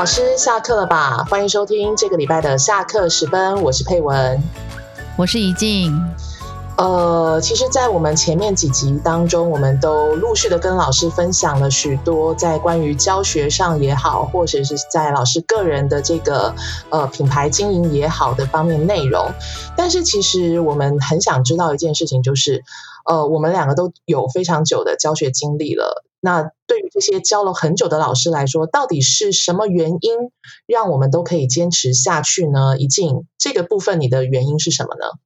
老师下课了吧？欢迎收听这个礼拜的下课时分，我是佩文，我是怡静。呃，其实，在我们前面几集当中，我们都陆续的跟老师分享了许多在关于教学上也好，或者是在老师个人的这个呃品牌经营也好的方面内容。但是，其实我们很想知道一件事情，就是呃，我们两个都有非常久的教学经历了。那对于这些教了很久的老师来说，到底是什么原因让我们都可以坚持下去呢？一静，这个部分你的原因是什么呢？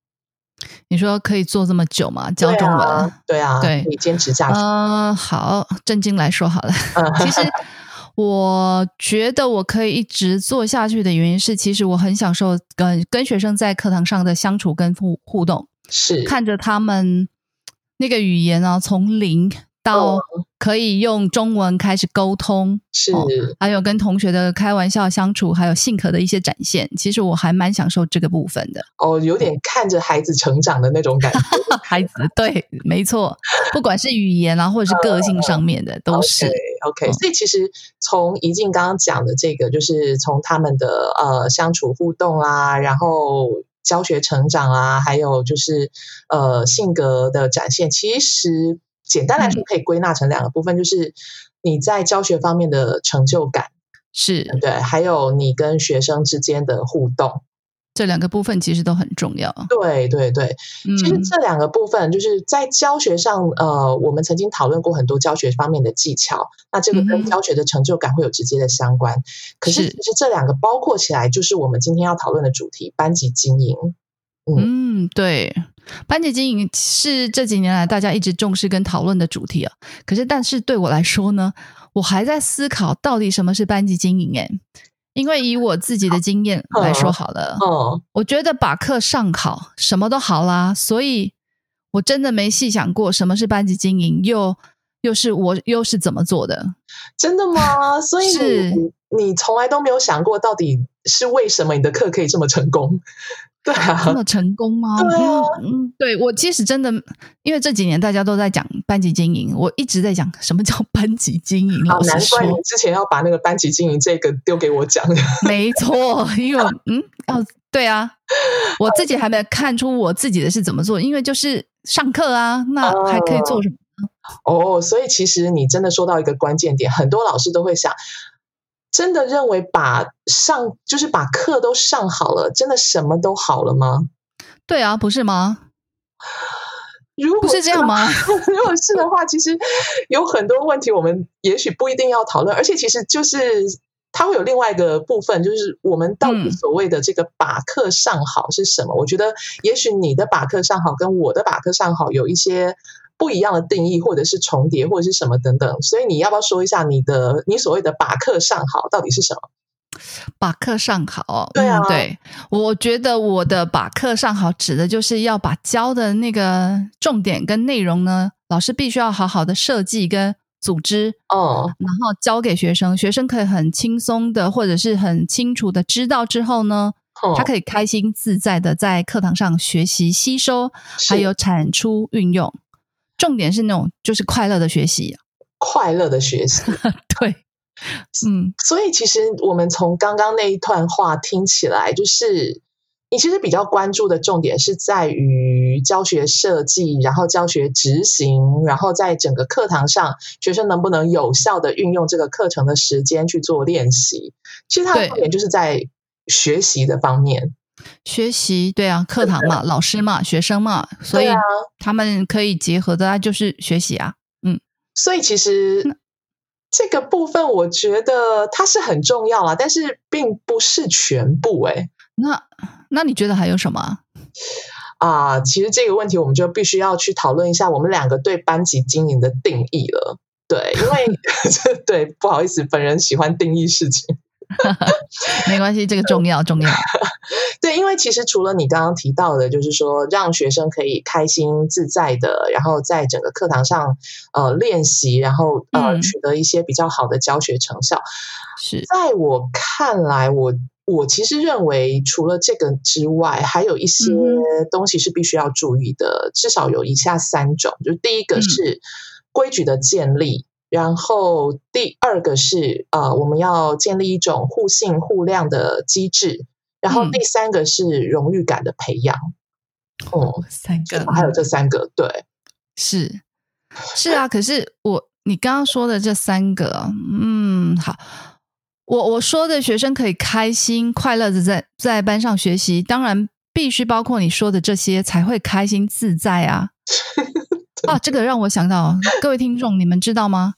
你说可以做这么久吗？教中文？对啊，对，你坚持下去。嗯，好，正经来说好了。其实我觉得我可以一直做下去的原因是，其实我很享受跟跟学生在课堂上的相处跟互互动，是看着他们那个语言啊，从零。到可以用中文开始沟通，是还有跟同学的开玩笑相处，还有性格的一些展现，其实我还蛮享受这个部分的。哦，有点看着孩子成长的那种感觉。孩子，对，没错，不管是语言啊，或者是个性上面的，都是 OK。所以其实从怡静刚刚讲的这个，就是从他们的呃相处互动啊，然后教学成长啊，还有就是呃性格的展现，其实。简单来说，可以归纳成两个部分，就是你在教学方面的成就感是。对，还有你跟学生之间的互动，这两个部分其实都很重要。对对对，其实这两个部分就是在教学上，呃，我们曾经讨论过很多教学方面的技巧，那这个跟教学的成就感会有直接的相关。可是，其实这两个包括起来，就是我们今天要讨论的主题——班级经营。嗯，对。班级经营是这几年来大家一直重视跟讨论的主题啊。可是，但是对我来说呢，我还在思考到底什么是班级经营。诶，因为以我自己的经验来说好了，哦，我觉得把课上好什么都好啦，所以我真的没细想过什么是班级经营，又又是我又是怎么做的？真的吗？所以 你你从来都没有想过，到底是为什么你的课可以这么成功？对啊，这么成功吗？对啊，嗯，对我其实真的，因为这几年大家都在讲班级经营，我一直在讲什么叫班级经营。好，难怪你之前要把那个班级经营这个丢给我讲。没错，因为嗯，哦，对啊，我自己还没看出我自己的是怎么做，因为就是上课啊，那还可以做什么？哦，所以其实你真的说到一个关键点，很多老师都会想。真的认为把上就是把课都上好了，真的什么都好了吗？对啊，不是吗？如果是这样吗？如果是的话，其实有很多问题，我们也许不一定要讨论。而且，其实就是它会有另外一个部分，就是我们到底所谓的这个把课上好是什么？我觉得，也许你的把课上好跟我的把课上好有一些。不一样的定义，或者是重叠，或者是什么等等，所以你要不要说一下你的你所谓的把课上好到底是什么？把课上好，对啊，对，我觉得我的把课上好指的就是要把教的那个重点跟内容呢，老师必须要好好的设计跟组织哦，然后教给学生，学生可以很轻松的或者是很清楚的知道之后呢，他可以开心自在的在课堂上学习吸收，还有产出运用。重点是那种就是快乐的学习，快乐的学习，对，嗯，所以其实我们从刚刚那一段话听起来，就是你其实比较关注的重点是在于教学设计，然后教学执行，然后在整个课堂上，学生能不能有效的运用这个课程的时间去做练习。其实它的重点就是在学习的方面。学习对啊，课堂嘛，老师嘛，学生嘛，所以他们可以结合的啊，就是学习啊。嗯，所以其实这个部分，我觉得它是很重要啊，但是并不是全部。哎，那那你觉得还有什么啊？其实这个问题，我们就必须要去讨论一下我们两个对班级经营的定义了。对，因为 对，不好意思，本人喜欢定义事情。没关系，这个重要重要。对，因为其实除了你刚刚提到的，就是说让学生可以开心自在的，然后在整个课堂上呃练习，然后呃取得一些比较好的教学成效。是，在我看来，我我其实认为除了这个之外，还有一些东西是必须要注意的，至少有以下三种，就第一个是规矩的建立。然后第二个是呃，我们要建立一种互信互谅的机制。然后第三个是荣誉感的培养。哦，三个，还有这三个，对，是是啊。可是我你刚刚说的这三个，嗯，好，我我说的学生可以开心快乐的在在班上学习，当然必须包括你说的这些才会开心自在啊。啊，这个让我想到，各位听众，你们知道吗？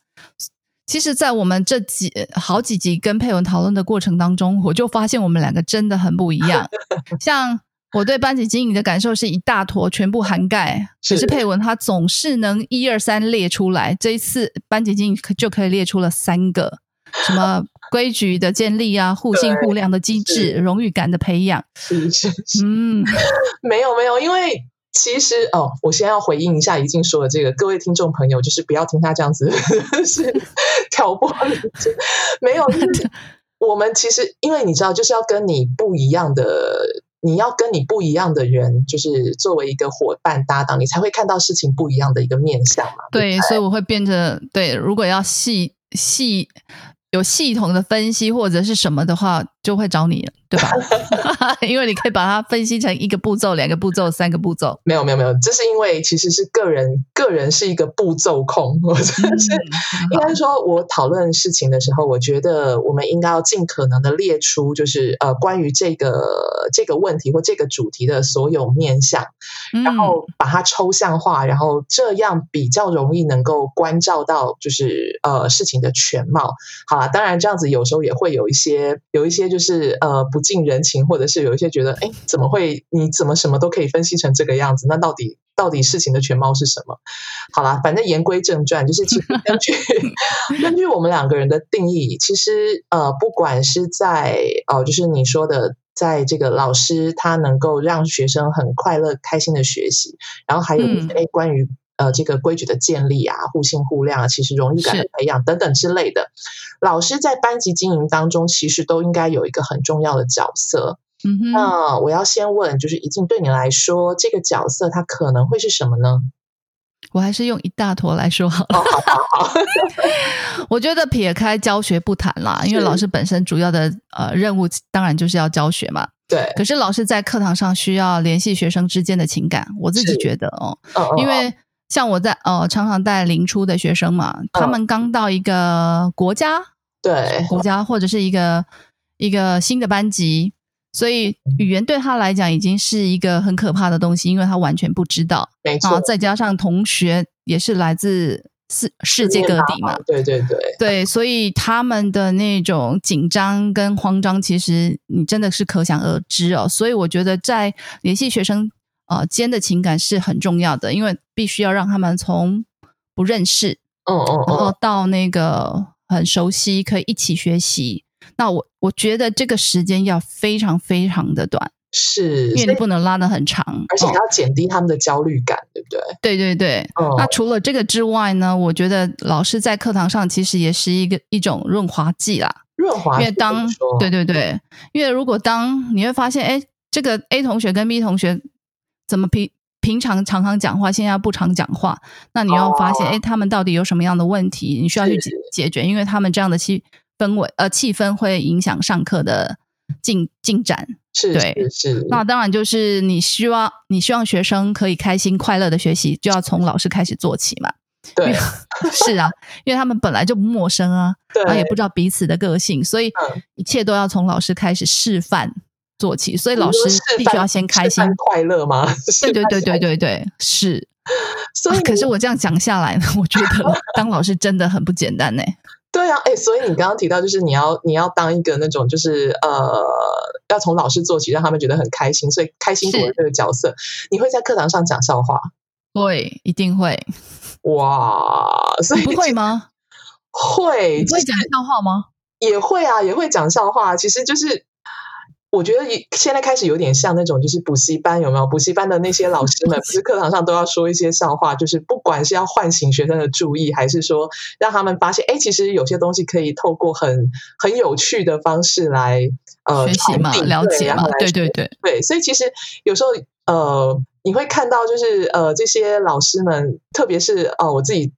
其实，在我们这几好几集跟佩文讨论的过程当中，我就发现我们两个真的很不一样。像我对班级经营的感受是一大坨全部涵盖，可是佩文他总是能一二三列出来。这一次班级经营就可以列出了三个，什么 规矩的建立啊，互信互谅的机制，荣誉感的培养。是是是，嗯，没有没有，因为。其实哦，我先要回应一下已经说的这个，各位听众朋友，就是不要听他这样子 是挑拨离间，没有。我们其实因为你知道，就是要跟你不一样的，你要跟你不一样的人，就是作为一个伙伴搭档，你才会看到事情不一样的一个面相嘛。对，所以我会变成对，如果要细细。有系统的分析或者是什么的话，就会找你，对吧？因为你可以把它分析成一个步骤、两个步骤、三个步骤。没有，没有，没有，这是因为其实是个人，个人是一个步骤控。我真的是 应该说，我讨论事情的时候，我觉得我们应该要尽可能的列出，就是呃，关于这个这个问题或这个主题的所有面向，然后把它抽象化，然后这样比较容易能够关照到，就是呃事情的全貌。好。啊，当然这样子有时候也会有一些有一些就是呃不近人情，或者是有一些觉得哎怎么会你怎么什么都可以分析成这个样子？那到底到底事情的全貌是什么？好啦，反正言归正传，就是其实根据 根据我们两个人的定义，其实呃不管是在哦就是你说的，在这个老师他能够让学生很快乐开心的学习，然后还有哎关于。呃，这个规矩的建立啊，互信互谅啊，其实荣誉感的培养等等之类的，老师在班级经营当中，其实都应该有一个很重要的角色。嗯哼，那我要先问，就是已经对你来说，这个角色它可能会是什么呢？我还是用一大坨来说好了。好，我觉得撇开教学不谈啦，因为老师本身主要的呃任务当然就是要教学嘛。对。可是老师在课堂上需要联系学生之间的情感，我自己觉得哦，因为。像我在呃常常带零初的学生嘛，他们刚到一个国家，对国家或者是一个一个新的班级，所以语言对他来讲已经是一个很可怕的东西，因为他完全不知道。没错，再加上同学也是来自世世界各地嘛，对对对对，所以他们的那种紧张跟慌张，其实你真的是可想而知哦。所以我觉得在联系学生。呃，间的情感是很重要的，因为必须要让他们从不认识，嗯嗯，然后到那个很熟悉，可以一起学习。那我我觉得这个时间要非常非常的短，是，因为你不能拉的很长，而且要减低他们的焦虑感，对不对？对对对。那除了这个之外呢，我觉得老师在课堂上其实也是一个一种润滑剂啦，润滑。因为当对对对，因为如果当你会发现，哎，这个 A 同学跟 B 同学。怎么平平常常常讲话，现在不常讲话？那你要发现，哎，他们到底有什么样的问题？你需要去解解决，因为他们这样的气氛围呃气氛会影响上课的进进展。是，对，是。那当然就是你希望你希望学生可以开心快乐的学习，就要从老师开始做起嘛。对，是啊，因为他们本来就不陌生啊，对，也不知道彼此的个性，所以一切都要从老师开始示范。做起，所以老师必须要先开心快乐吗？对对对对对对，是。所以，可是我这样讲下来呢，我觉得 当老师真的很不简单呢。对啊，哎，所以你刚刚提到，就是你要你要当一个那种，就是呃，要从老师做起，让他们觉得很开心。所以，开心果这个角色，你会在课堂上讲笑话？会，一定会。哇，所以不会吗？会，会讲笑话吗？也会啊，也会讲笑话。其实就是。我觉得现在开始有点像那种，就是补习班有没有？补习班的那些老师们，不是课堂上都要说一些笑话，就是不管是要唤醒学生的注意，还是说让他们发现，哎，其实有些东西可以透过很很有趣的方式来呃学习嘛，了解嘛，对对对对。所以其实有时候呃，你会看到就是呃，这些老师们，特别是呃，我自己。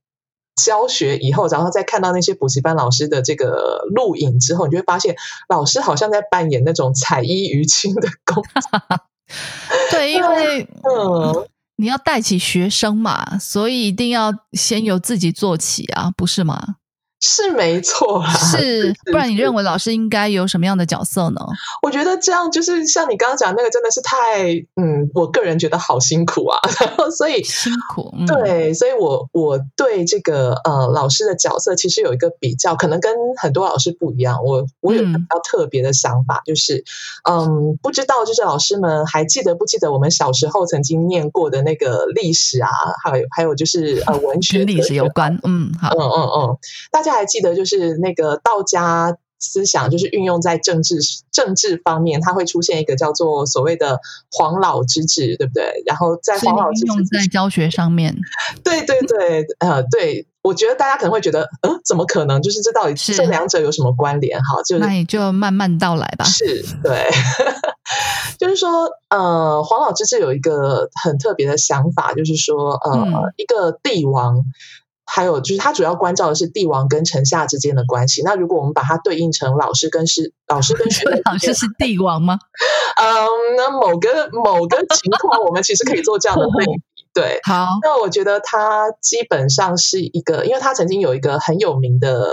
教学以后，然后再看到那些补习班老师的这个录影之后，你就会发现，老师好像在扮演那种彩衣娱亲的工作。对，因为嗯，你要带起学生嘛，所以一定要先由自己做起啊，不是吗？是没错啦，是不然你认为老师应该有什么样的角色呢？我觉得这样就是像你刚刚讲那个，真的是太嗯，我个人觉得好辛苦啊。然后所以辛苦，对，所以我我对这个呃老师的角色其实有一个比较，可能跟很多老师不一样。我我有一个比较特别的想法，就是嗯，不知道就是老师们还记得不记得我们小时候曾经念过的那个历史啊？还有还有就是呃文学历史有关，嗯，好，嗯嗯嗯，大家。还记得就是那个道家思想，就是运用在政治政治方面，它会出现一个叫做所谓的黄老之治，对不对？然后在黄老之治在教学上面，对对对，呃，对，我觉得大家可能会觉得，嗯，怎么可能？就是这到底这两者有什么关联？哈，就那你就慢慢道来吧。是对，就是说，呃，黄老之治有一个很特别的想法，就是说，呃，一个帝王。还有就是，他主要关照的是帝王跟臣下之间的关系。那如果我们把它对应成老师跟师，老师跟学 生，老师是帝王吗？嗯，那某个某个情况，我们其实可以做这样的对比。对，好。那我觉得他基本上是一个，因为他曾经有一个很有名的，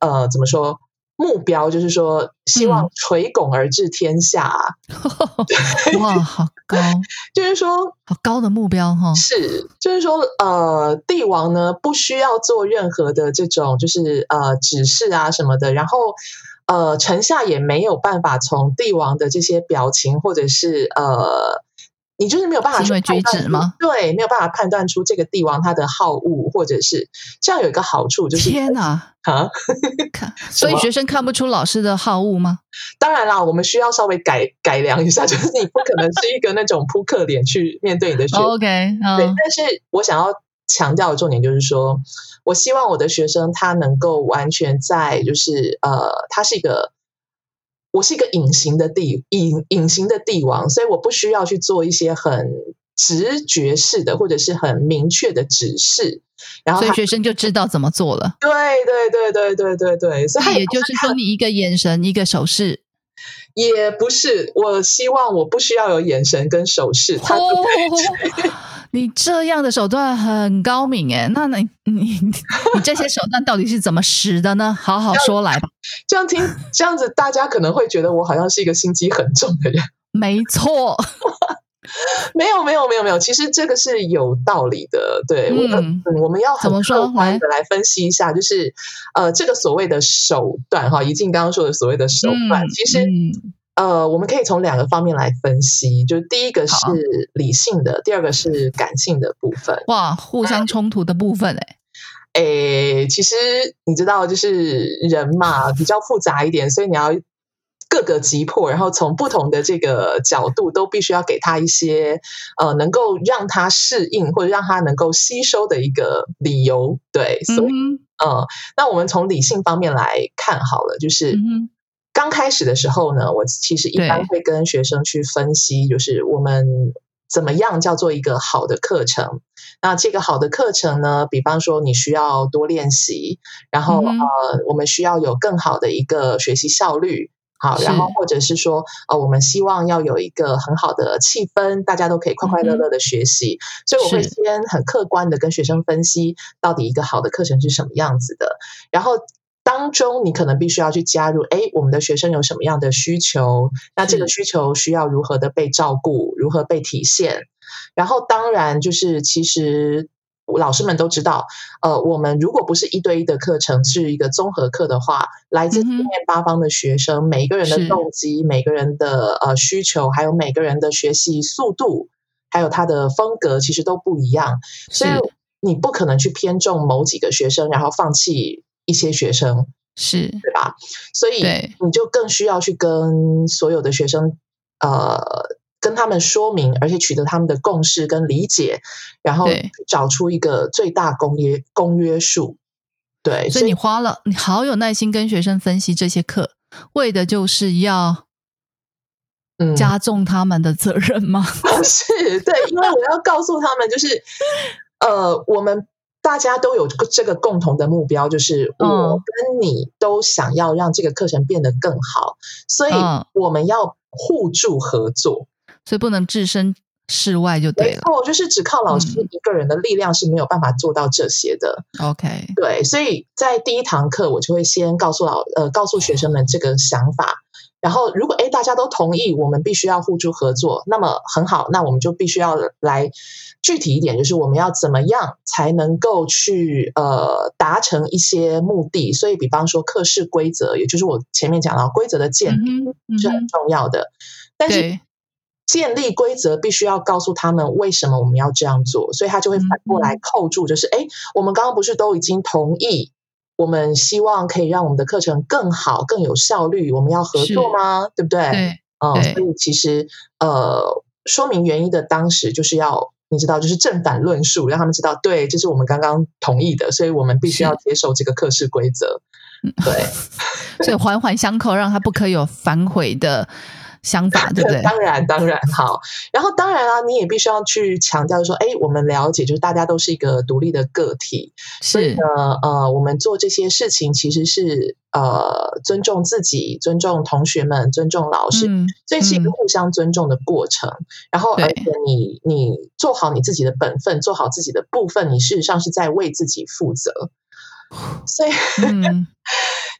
呃，怎么说？目标就是说，希望垂拱而治天下。哇，好高！就是说，好高的目标哈。是，就是说，呃，帝王呢不需要做任何的这种，就是呃指示啊什么的，然后呃，臣下也没有办法从帝王的这些表情或者是呃。你就是没有办法去举止吗？对，没有办法判断出这个帝王他的好恶，或者是这样有一个好处就是天哪啊！看，所以学生看不出老师的好恶吗？当然啦，我们需要稍微改改良一下，就是你不可能是一个那种扑克脸去面对你的学生。OK，对。但是我想要强调的重点就是说，我希望我的学生他能够完全在，就是呃，他是一个。我是一个隐形的帝隐隐形的帝王，所以我不需要去做一些很直觉式的或者是很明确的指示，然后所以学生就知道怎么做了。对对对对对对对，所以也就是说，你一个眼神，一个手势，也不是。我希望我不需要有眼神跟手势，他。你这样的手段很高明哎，那你你你这些手段到底是怎么使的呢？好好说来吧。这样听这样子，大家可能会觉得我好像是一个心机很重的人。没错，没有没有没有没有，其实这个是有道理的。对，嗯，我们要怎么说？来来分析一下，就是呃，这个所谓的手段哈，怡静刚刚说的所谓的手段，其实。呃，我们可以从两个方面来分析，就是第一个是理性的，第二个是感性的部分。哇，互相冲突的部分，哎，诶，其实你知道，就是人嘛，比较复杂一点，所以你要各个击破，然后从不同的这个角度，都必须要给他一些呃，能够让他适应或者让他能够吸收的一个理由。对，所以，嗯，那我们从理性方面来看好了，就是。刚开始的时候呢，我其实一般会跟学生去分析，就是我们怎么样叫做一个好的课程。那这个好的课程呢，比方说你需要多练习，然后呃，我们需要有更好的一个学习效率。好，然后或者是说呃，我们希望要有一个很好的气氛，大家都可以快快乐乐的学习。所以我会先很客观的跟学生分析，到底一个好的课程是什么样子的，然后。当中，你可能必须要去加入，哎，我们的学生有什么样的需求？那这个需求需要如何的被照顾，如何被体现？然后，当然就是，其实老师们都知道，呃，我们如果不是一对一的课程，是一个综合课的话，来自四面八方的学生，每一个人的动机、每个人的呃需求，还有每个人的学习速度，还有他的风格，其实都不一样，所以你不可能去偏重某几个学生，然后放弃。一些学生是对吧？所以你就更需要去跟所有的学生，呃，跟他们说明，而且取得他们的共识跟理解，然后找出一个最大公约公约数。对，所以你花了你好有耐心跟学生分析这些课，为的就是要加重他们的责任吗？是对，因为我要告诉他们，就是呃，我们。大家都有这个共同的目标，就是我跟你都想要让这个课程变得更好，所以我们要互助合作，所以不能置身事外就对了。哦，就是只靠老师一个人的力量是没有办法做到这些的。OK，对，所以在第一堂课我就会先告诉老呃告诉学生们这个想法。然后，如果哎大家都同意，我们必须要互助合作，那么很好，那我们就必须要来具体一点，就是我们要怎么样才能够去呃达成一些目的。所以，比方说课室规则，也就是我前面讲到规则的建立是很重要的。但是建立规则必须要告诉他们为什么我们要这样做，所以他就会反过来扣住，就是哎，我们刚刚不是都已经同意？我们希望可以让我们的课程更好、更有效率。我们要合作吗？对不对？对，嗯，所以其实呃，说明原因的当时就是要你知道，就是正反论述，让他们知道，对，这是我们刚刚同意的，所以我们必须要接受这个课室规则。对，所以环环相扣，让他不可有反悔的。想法 对不对？当然，当然好。然后，当然啊，你也必须要去强调说，哎，我们了解，就是大家都是一个独立的个体，所以呢，呃，我们做这些事情其实是呃尊重自己、尊重同学们、尊重老师，所以是一个互相尊重的过程。然后，而且你你做好你自己的本分，做好自己的部分，你事实上是在为自己负责。所以。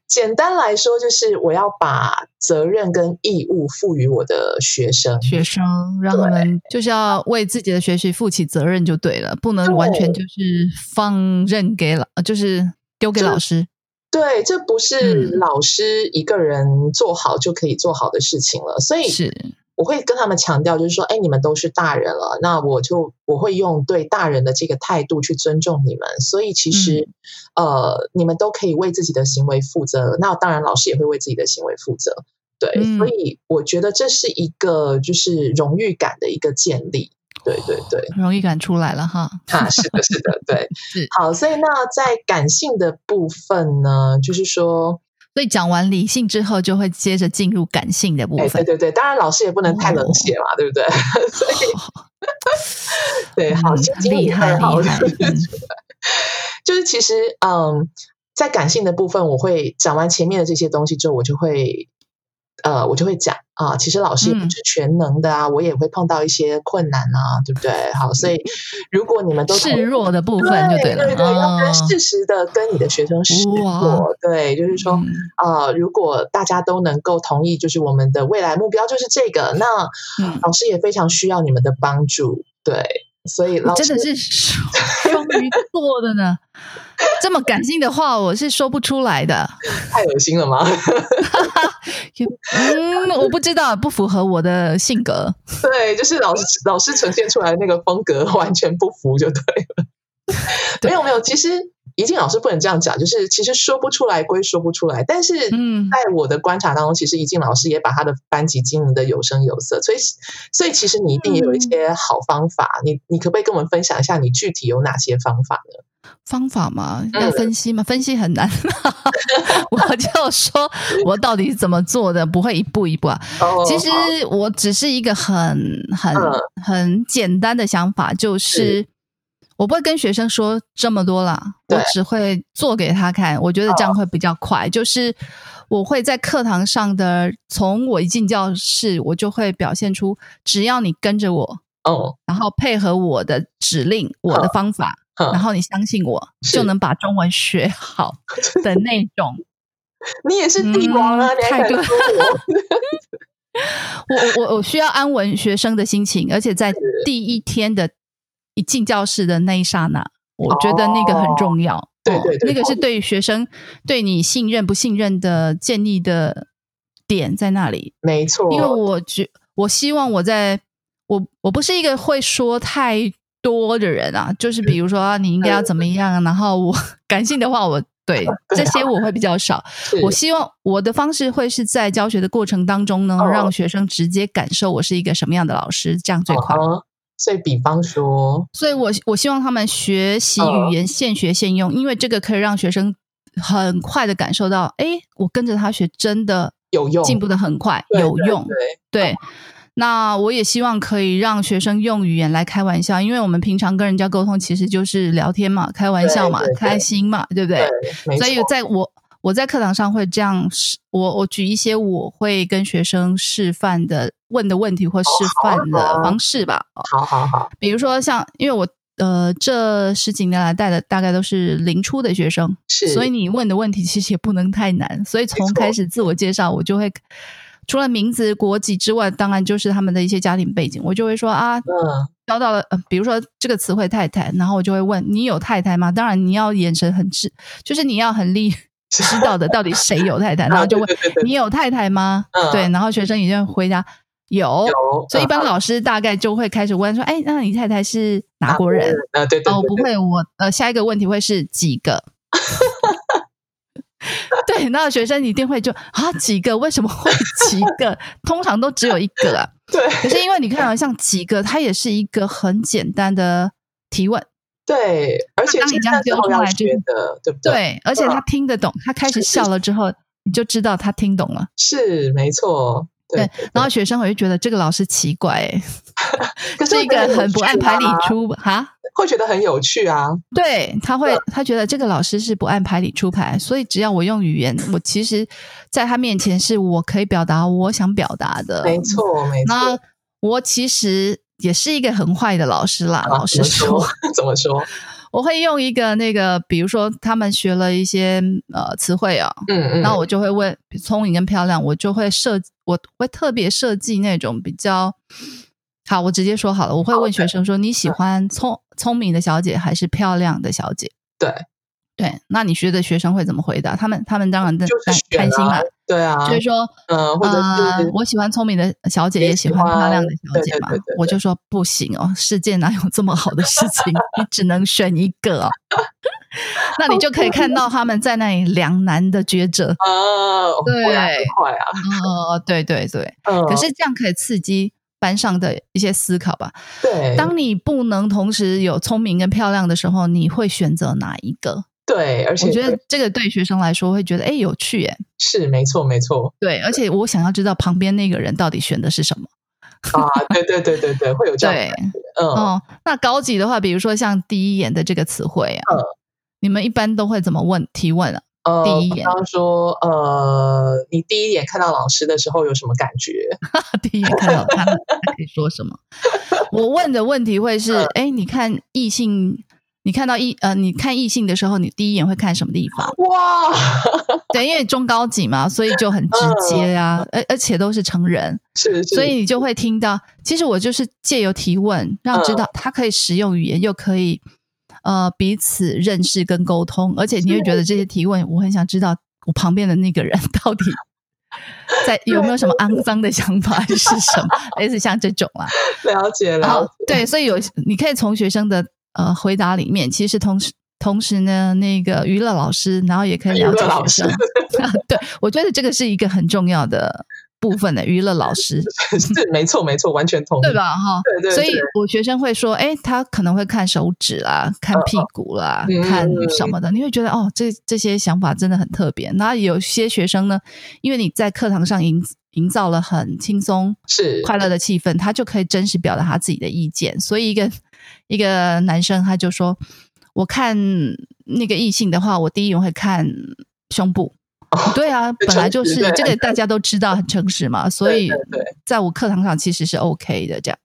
简单来说，就是我要把责任跟义务赋予我的学生，学生让他们就是要为自己的学习负起责任就对了，不能完全就是放任给老，就是丢给老师。对，这不是老师一个人做好就可以做好的事情了，所以是。我会跟他们强调，就是说，哎，你们都是大人了，那我就我会用对大人的这个态度去尊重你们。所以其实，呃，你们都可以为自己的行为负责。那当然，老师也会为自己的行为负责。对，所以我觉得这是一个就是荣誉感的一个建立。对对对，荣誉感出来了哈。啊，是的，是的，对，是好。所以那在感性的部分呢，就是说。所以讲完理性之后，就会接着进入感性的部分。对对对，当然老师也不能太冷血嘛，对不对？所以，对，好，厉害厉害。就是其实，嗯，在感性的部分，我会讲完前面的这些东西之后，我就会。呃，我就会讲啊，其实老师也不是全能的啊，我也会碰到一些困难啊，对不对？好，所以如果你们都示弱的部分就对了，对对，要跟适时的跟你的学生示弱，对，就是说啊，如果大家都能够同意，就是我们的未来目标就是这个，那老师也非常需要你们的帮助，对。所以，真的是双鱼座的呢，这么感性的话，我是说不出来的。太恶心了吗？嗯，我不知道，不符合我的性格。对，就是老师老师呈现出来那个风格完全不符，就对了。没有没有，其实。怡静老师不能这样讲，就是其实说不出来归说不出来，但是在我的观察当中，其实怡静老师也把他的班级经营的有声有色，所以所以其实你一定也有一些好方法，你你可不可以跟我们分享一下你具体有哪些方法呢？方法嘛？要分析吗？分析很难，我就说我到底怎么做的，不会一步一步啊。其实我只是一个很很很简单的想法，就是。我不会跟学生说这么多了，我只会做给他看。我觉得这样会比较快。就是我会在课堂上的，从我一进教室，我就会表现出，只要你跟着我，哦，然后配合我的指令、我的方法，然后你相信我，就能把中文学好 的那种。你也是帝王啊！太对。我我我需要安稳学生的心情，而且在第一天的。一进教室的那一刹那，我觉得那个很重要。对对对，那个是对学生对你信任不信任的建立的点在那里。没错，因为我觉我希望我在我我不是一个会说太多的人啊，就是比如说你应该要怎么样，然后我 感性的话，我对 这些我会比较少。我希望我的方式会是在教学的过程当中呢，让学生直接感受我是一个什么样的老师，这样最快。所以，比方说，所以我我希望他们学习语言现学现用，因为这个可以让学生很快的感受到，哎，我跟着他学真的有用，进步的很快，有用。对，那我也希望可以让学生用语言来开玩笑，因为我们平常跟人家沟通其实就是聊天嘛，开玩笑嘛，开心嘛，对不对？所以在我我在课堂上会这样，我我举一些我会跟学生示范的问的问题或示范的方式吧。好好好，比如说像，因为我呃这十几年来带的大概都是零初的学生，是，所以你问的问题其实也不能太难，所以从开始自我介绍，我就会。除了名字、国籍之外，当然就是他们的一些家庭背景。我就会说啊，交到了，呃，比如说这个词汇“太太”，然后我就会问你有太太吗？当然你要眼神很直，就是你要很厉知道的到底谁有太太，然后就问你有太太吗？对，然后学生已经回答有，所以一般老师大概就会开始问说，哎，那你太太是哪国人？啊，对对，哦，不会，我呃，下一个问题会是几个？对，那学生一定会就啊几个？为什么会几个？通常都只有一个啊。对，可是因为你看啊，像几个，它也是一个很简单的提问。对，而且当你这样丢出来，觉得对不对？对，而且他听得懂，他开始笑了之后，你就知道他听懂了。是没错。对，然后学生会觉得这个老师奇怪，是一个很不按牌理出哈。会觉得很有趣啊！对他会，他觉得这个老师是不按牌理出牌，所以只要我用语言，我其实在他面前是我可以表达我想表达的。没错，没错。那我其实也是一个很坏的老师啦，老师说，怎么说？我会用一个那个，比如说他们学了一些呃词汇啊，嗯嗯，那我就会问聪明跟漂亮，我就会设，我会特别设计那种比较。好，我直接说好了，我会问学生说：“你喜欢聪聪明的小姐还是漂亮的小姐？”对对，那你学的学生会怎么回答？他们他们当然就开心嘛，对啊，所以说，呃，或者是我喜欢聪明的小姐，也喜欢漂亮的小姐嘛，我就说不行哦，世界哪有这么好的事情？你只能选一个哦。那你就可以看到他们在那里两难的抉择啊，对，快啊，哦，对对对，可是这样可以刺激。班上的一些思考吧。对，当你不能同时有聪明跟漂亮的时候，你会选择哪一个？对，而且我觉得这个对学生来说会觉得哎有趣耶，是没错没错。对，而且我想要知道旁边那个人到底选的是什么 啊？对对对对对，会有这样。嗯哦，那高级的话，比如说像第一眼的这个词汇啊，你们一般都会怎么问提问啊？呃，比方说，呃，你第一眼看到老师的时候有什么感觉？第一眼看到他，他可以说什么？我问的问题会是：哎，你看异性，你看到异呃，你看异性的时候，你第一眼会看什么地方？哇，对，因为中高级嘛，所以就很直接啊，而而且都是成人，是，所以你就会听到。其实我就是借由提问，让知道他可以使用语言，又可以。呃，彼此认识跟沟通，而且你会觉得这些提问，我很想知道我旁边的那个人到底 在有没有什么肮脏的想法，是什么？类似像这种啊，了解了。对，所以有你可以从学生的呃回答里面，其实同时同时呢，那个娱乐老师，然后也可以了解学生。对，我觉得这个是一个很重要的。部分的娱乐老师 是没错没错，完全同意，对吧？哈，对对。所以我学生会说，哎，他可能会看手指啦，看屁股啦，看什么的，你会觉得哦，这这些想法真的很特别。那有些学生呢，因为你在课堂上营营造了很轻松、是快乐的气氛，他就可以真实表达他自己的意见。所以一个一个男生他就说，我看那个异性的话，我第一眼会看胸部。对啊，本来就是这个，大家都知道很诚实嘛，所以在我课堂上其实是 OK 的这样。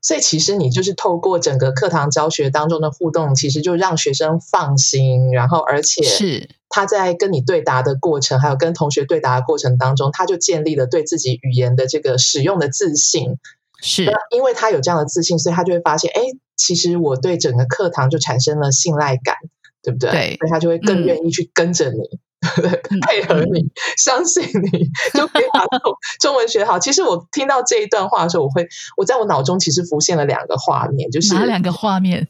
所以其实你就是透过整个课堂教学当中的互动，其实就让学生放心，然后而且是他在跟你对答的过程，还有跟同学对答的过程当中，他就建立了对自己语言的这个使用的自信。是因为他有这样的自信，所以他就会发现，哎，其实我对整个课堂就产生了信赖感，对不对？对，所以他就会更愿意去跟着你。配合你，相信你，就可以把中 中文学好。其实我听到这一段话的时候，我会我在我脑中其实浮现了两个画面，就是哪两个画面？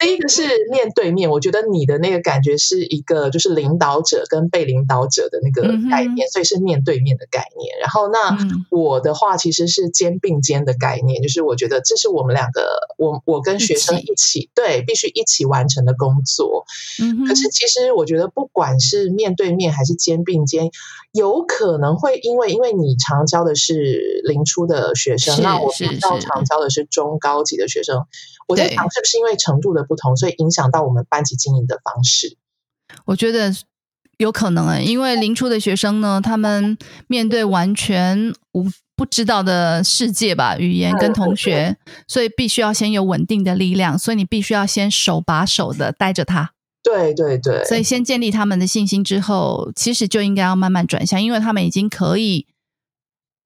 第一个是面对面，我觉得你的那个感觉是一个就是领导者跟被领导者的那个概念，所以是面对面的概念。然后那我的话其实是肩并肩的概念，就是我觉得这是我们两个，我我跟学生一起对必须一起完成的工作。嗯，可是其实我觉得不管是面对。对面还是肩并肩，有可能会因为因为你常教的是零初的学生，那我比较常教的是中高级的学生，我在想是不是因为程度的不同，所以影响到我们班级经营的方式？我觉得有可能诶，因为零初的学生呢，他们面对完全无。不知道的世界吧，语言跟同学，所以必须要先有稳定的力量，所以你必须要先手把手的带着他。对对对，所以先建立他们的信心之后，其实就应该要慢慢转向，因为他们已经可以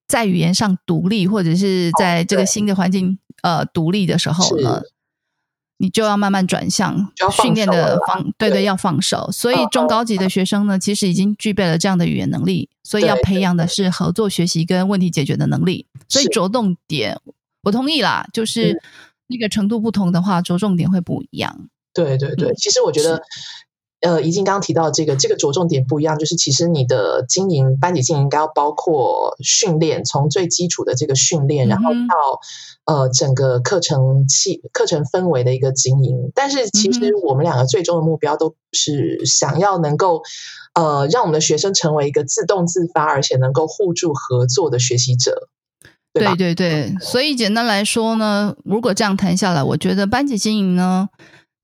在语言上独立，或者是在这个新的环境呃独立的时候呢。你就要慢慢转向训练的方，对对，要放手。所以中高级的学生呢，其实已经具备了这样的语言能力，所以要培养的是合作学习跟问题解决的能力。所以着重点，我同意啦，就是那个程度不同的话，着重点会不一样。对对对，其实我觉得。呃，怡静刚刚提到这个，这个着重点不一样，就是其实你的经营班级经营应该要包括训练，从最基础的这个训练，然后到呃整个课程气课程氛围的一个经营。但是其实我们两个最终的目标都是想要能够呃让我们的学生成为一个自动自发，而且能够互助合作的学习者，对对对。所以简单来说呢，如果这样谈下来，我觉得班级经营呢。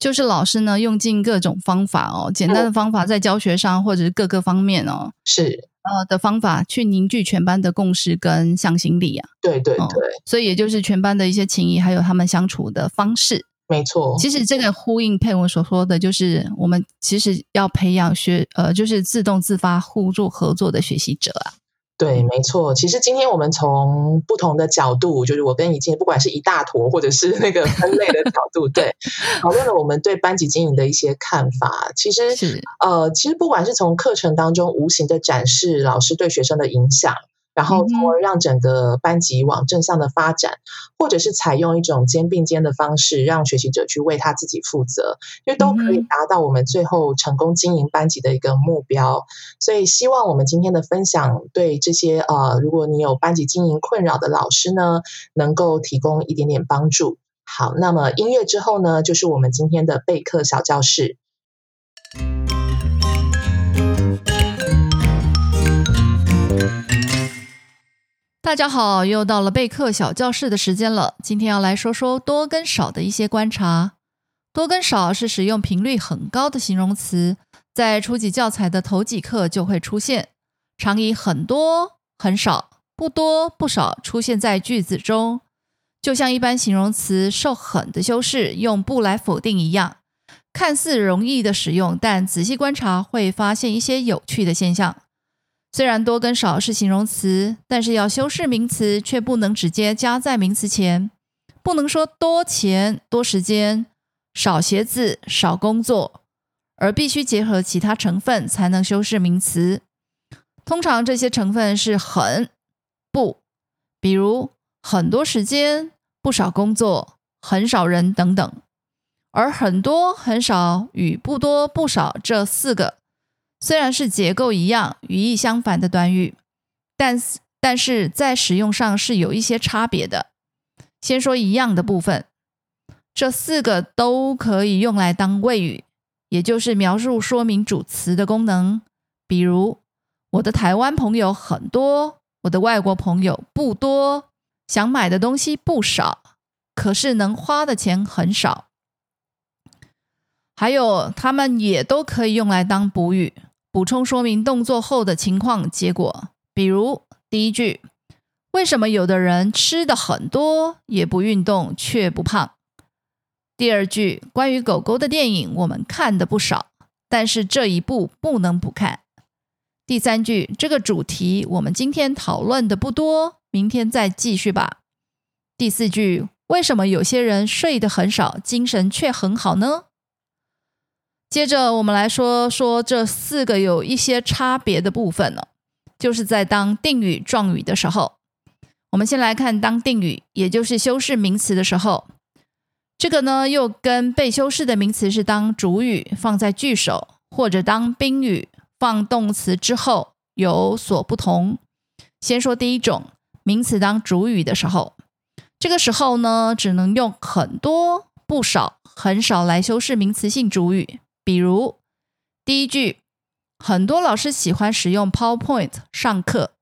就是老师呢，用尽各种方法哦，简单的方法在教学上或者是各个方面哦，是呃的方法去凝聚全班的共识跟向心力啊。对对对，所以也就是全班的一些情谊，还有他们相处的方式。没错，其实这个呼应佩文所说的就是我们其实要培养学呃，就是自动自发互助合作的学习者啊。对，没错。其实今天我们从不同的角度，就是我跟怡静，不管是一大坨，或者是那个分类的角度，对，讨论了我们对班级经营的一些看法。其实，呃，其实不管是从课程当中无形的展示老师对学生的影响。然后，从而让整个班级往正向的发展，或者是采用一种肩并肩的方式，让学习者去为他自己负责，因为都可以达到我们最后成功经营班级的一个目标。所以，希望我们今天的分享对这些呃，如果你有班级经营困扰的老师呢，能够提供一点点帮助。好，那么音乐之后呢，就是我们今天的备课小教室。大家好，又到了备课小教室的时间了。今天要来说说多跟少的一些观察。多跟少是使用频率很高的形容词，在初级教材的头几课就会出现，常以很多、很少、不多、不少出现在句子中，就像一般形容词受很的修饰，用不来否定一样，看似容易的使用，但仔细观察会发现一些有趣的现象。虽然多跟少是形容词，但是要修饰名词，却不能直接加在名词前。不能说多钱、多时间、少鞋子、少工作，而必须结合其他成分才能修饰名词。通常这些成分是很、不，比如很多时间、不少工作、很少人等等。而很多、很少与不多、不少这四个。虽然是结构一样、语义相反的短语，但是但是在使用上是有一些差别的。先说一样的部分，这四个都可以用来当谓语，也就是描述说明主词的功能。比如，我的台湾朋友很多，我的外国朋友不多，想买的东西不少，可是能花的钱很少。还有，他们也都可以用来当补语。补充说明动作后的情况结果，比如第一句：为什么有的人吃的很多也不运动却不胖？第二句：关于狗狗的电影我们看的不少，但是这一部不能不看。第三句：这个主题我们今天讨论的不多，明天再继续吧。第四句：为什么有些人睡得很少，精神却很好呢？接着我们来说说这四个有一些差别的部分了，就是在当定语状语的时候，我们先来看当定语，也就是修饰名词的时候，这个呢又跟被修饰的名词是当主语放在句首，或者当宾语放动词之后有所不同。先说第一种，名词当主语的时候，这个时候呢只能用很多、不少、很少来修饰名词性主语。比如第一句，很多老师喜欢使用 PowerPoint 上课。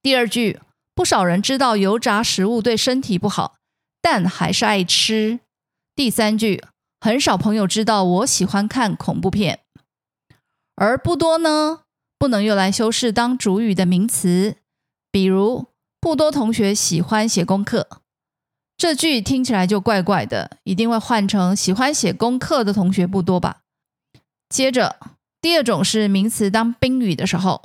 第二句，不少人知道油炸食物对身体不好，但还是爱吃。第三句，很少朋友知道我喜欢看恐怖片。而不多呢，不能用来修饰当主语的名词，比如不多同学喜欢写功课。这句听起来就怪怪的，一定会换成喜欢写功课的同学不多吧？接着，第二种是名词当宾语的时候，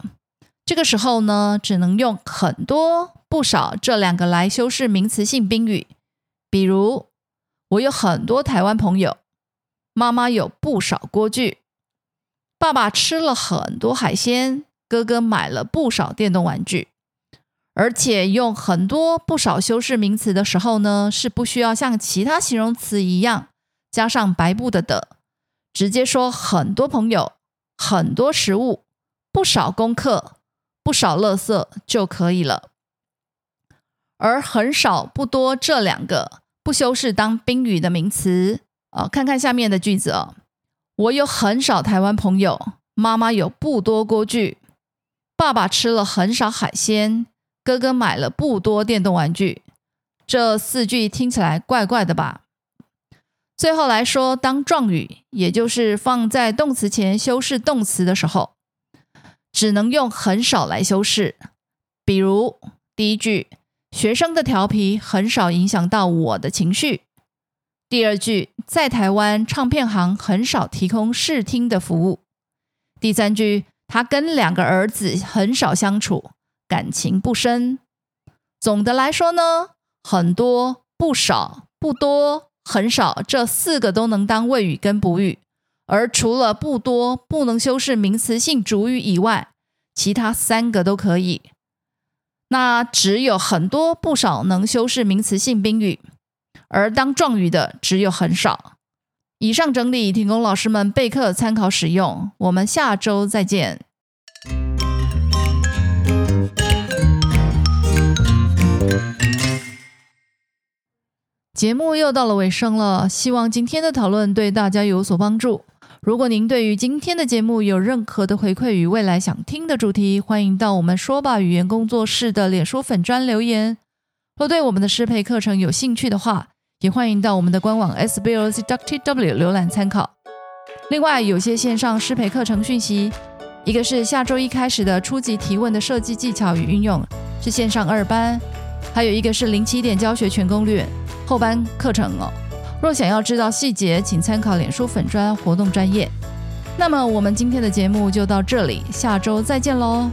这个时候呢，只能用很多、不少这两个来修饰名词性宾语。比如，我有很多台湾朋友，妈妈有不少锅具，爸爸吃了很多海鲜，哥哥买了不少电动玩具。而且用很多不少修饰名词的时候呢，是不需要像其他形容词一样加上白布的的，直接说很多朋友、很多食物、不少功课、不少垃圾就可以了。而很少、不多这两个不修饰当宾语的名词啊，看看下面的句子哦。我有很少台湾朋友，妈妈有不多锅具，爸爸吃了很少海鲜。哥哥买了不多电动玩具，这四句听起来怪怪的吧？最后来说，当状语，也就是放在动词前修饰动词的时候，只能用很少来修饰。比如第一句，学生的调皮很少影响到我的情绪；第二句，在台湾唱片行很少提供试听的服务；第三句，他跟两个儿子很少相处。感情不深。总的来说呢，很多、不少、不多、很少这四个都能当谓语跟补语，而除了不多不能修饰名词性主语以外，其他三个都可以。那只有很多、不少能修饰名词性宾语，而当状语的只有很少。以上整理提供老师们备课参考使用。我们下周再见。节目又到了尾声了，希望今天的讨论对大家有所帮助。如果您对于今天的节目有任何的回馈与未来想听的主题，欢迎到我们说吧语言工作室的脸书粉专留言。若对我们的适配课程有兴趣的话，也欢迎到我们的官网 sboc.tw 浏览参考。另外，有些线上适配课程讯息，一个是下周一开始的初级提问的设计技巧与运用，是线上二班；还有一个是零起点教学全攻略。后班课程哦，若想要知道细节，请参考脸书粉专活动专业。那么我们今天的节目就到这里，下周再见喽。